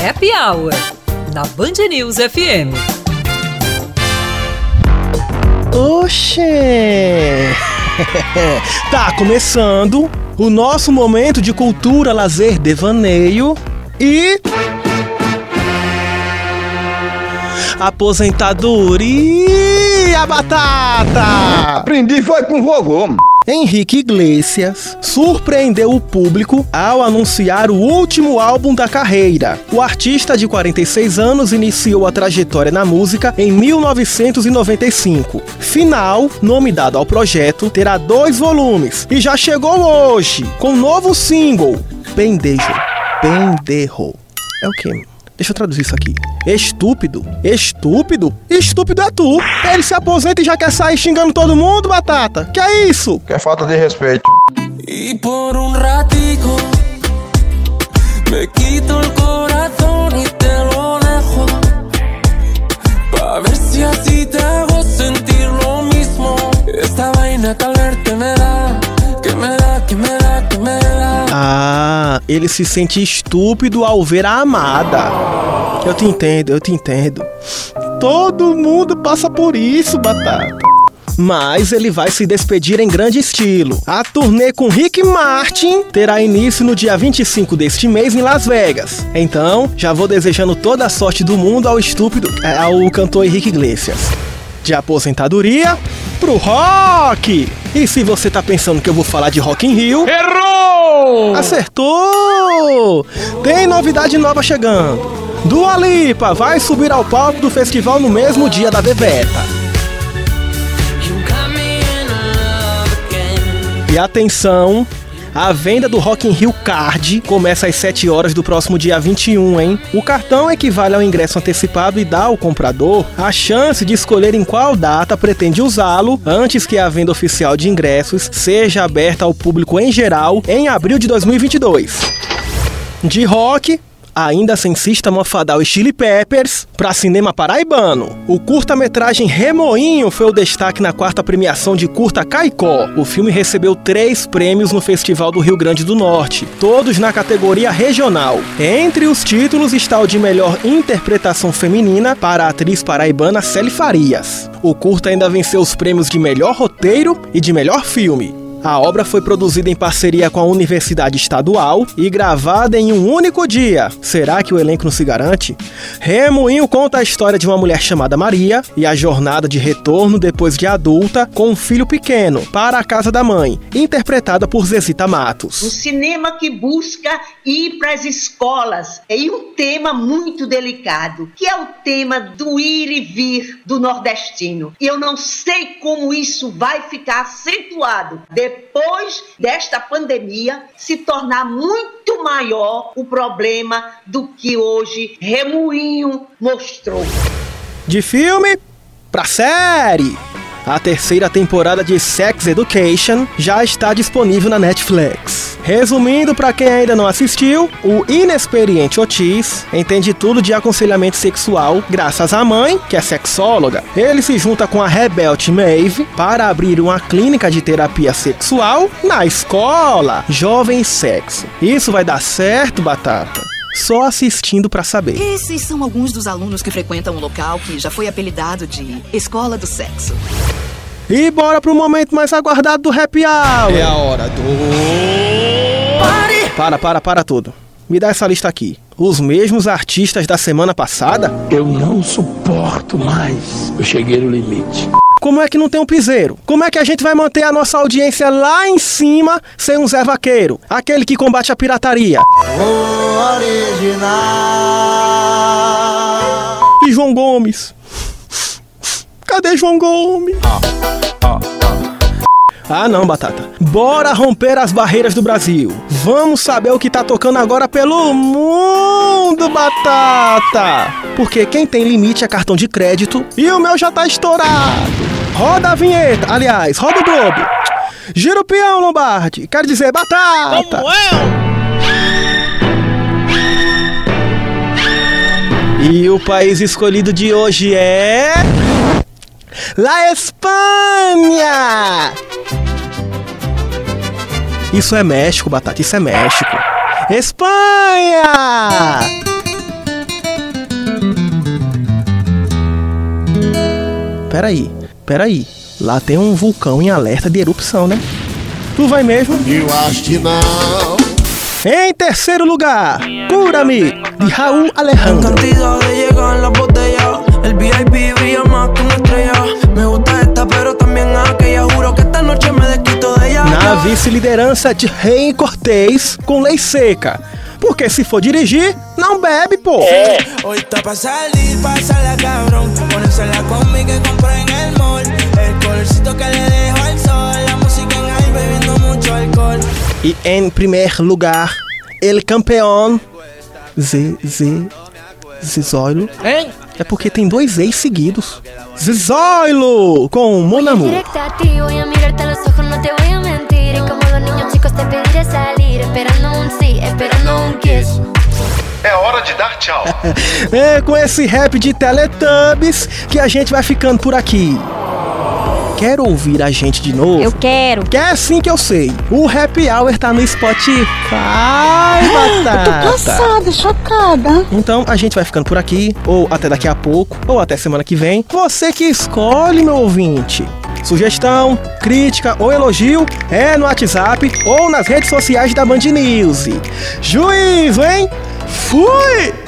Happy Hour, na Band News FM. Oxê! tá começando o nosso momento de cultura, lazer, devaneio e. Aposentadoria, batata! Aprendi foi com vovô. Henrique Iglesias surpreendeu o público ao anunciar o último álbum da carreira. O artista de 46 anos iniciou a trajetória na música em 1995. Final, nome dado ao projeto, terá dois volumes e já chegou hoje com um novo single, Pendejo. Penderro. É o quê? Deixa eu traduzir isso aqui. Estúpido. Estúpido? Estúpido é tu. Ele se aposenta e já quer sair xingando todo mundo, Batata. Que é isso? Que é falta de respeito. Y por un ratico me quito el corazón ele se sente estúpido ao ver a amada. Eu te entendo, eu te entendo. Todo mundo passa por isso, Batata. Mas ele vai se despedir em grande estilo. A turnê com Rick Martin terá início no dia 25 deste mês em Las Vegas. Então, já vou desejando toda a sorte do mundo ao estúpido, é, ao cantor Henrique Iglesias. De aposentadoria pro rock! E se você tá pensando que eu vou falar de Rock in Rio, Acertou! Tem novidade nova chegando. Dua Lipa vai subir ao palco do festival no mesmo dia da Bebeta. E atenção, a venda do Rock in Rio Card começa às 7 horas do próximo dia 21, hein? O cartão equivale ao ingresso antecipado e dá ao comprador a chance de escolher em qual data pretende usá-lo antes que a venda oficial de ingressos seja aberta ao público em geral em abril de 2022. De rock, ainda sem Sistema Fadal e Chili Peppers, para cinema paraibano. O curta-metragem Remoinho foi o destaque na quarta premiação de curta Caicó. O filme recebeu três prêmios no Festival do Rio Grande do Norte, todos na categoria regional. Entre os títulos está o de melhor interpretação feminina para a atriz paraibana Celi Farias. O curta ainda venceu os prêmios de melhor roteiro e de melhor filme. A obra foi produzida em parceria com a Universidade Estadual e gravada em um único dia. Será que o elenco não se garante? Remoinho conta a história de uma mulher chamada Maria e a jornada de retorno depois de adulta com um filho pequeno para a casa da mãe, interpretada por Zezita um Matos. cinema que busca ir para as escolas e um tema muito delicado, que é o tema do ir e vir do nordestino. E eu não sei como isso vai ficar acentuado depois desta pandemia se tornar muito maior o problema do que hoje Remoinho mostrou. De filme pra série. A terceira temporada de Sex Education já está disponível na Netflix. Resumindo, para quem ainda não assistiu, o inexperiente Otis entende tudo de aconselhamento sexual graças à mãe, que é sexóloga. Ele se junta com a rebelde Maeve para abrir uma clínica de terapia sexual na escola Jovem Sexo. Isso vai dar certo, Batata? Só assistindo pra saber. Esses são alguns dos alunos que frequentam um local que já foi apelidado de Escola do Sexo. E bora pro momento mais aguardado do Happy Hour. É a hora do. Para, para, para tudo. Me dá essa lista aqui. Os mesmos artistas da semana passada? Eu não suporto mais. Eu cheguei no limite. Como é que não tem um piseiro? Como é que a gente vai manter a nossa audiência lá em cima sem um Zé Vaqueiro? Aquele que combate a pirataria. E João Gomes? Cadê João Gomes? Ah não, Batata. Bora romper as barreiras do Brasil. Vamos saber o que tá tocando agora pelo mundo, Batata. Porque quem tem limite é cartão de crédito e o meu já tá estourado. Roda a vinheta, aliás, roda o globo. Gira o peão, Lombardi. Quer dizer, Batata. E o país escolhido de hoje é. La Espanha! Isso é México, batata, isso é México. Espanha! Peraí, peraí. Lá tem um vulcão em alerta de erupção, né? Tu vai mesmo? Eu acho que não. Em terceiro lugar, Cura-me, de Raul Alejandro. Vice-liderança de Rei Cortez com lei seca. Porque se for dirigir, não bebe, pô. Alcohol. E em primeiro lugar, El Campeón, Z, Z, Zizoilo. Hein? É porque tem dois ex seguidos. Zizoilo com Mon Amour. Los. Y como dos niños chicos te pediré salir, esperando un sí, esperando un kiss. É hora de dar tchau. É com esse rap de Teletubbies que a gente vai ficando por aqui. Quer ouvir a gente de novo? Eu quero. Que é assim que eu sei. O Happy Hour tá no Spotify, batata. Passada, chocada. Então a gente vai ficando por aqui, ou até daqui a pouco, ou até semana que vem. Você que escolhe, meu ouvinte. Sugestão, crítica ou elogio é no WhatsApp ou nas redes sociais da Band News. Juízo, hein? Fui!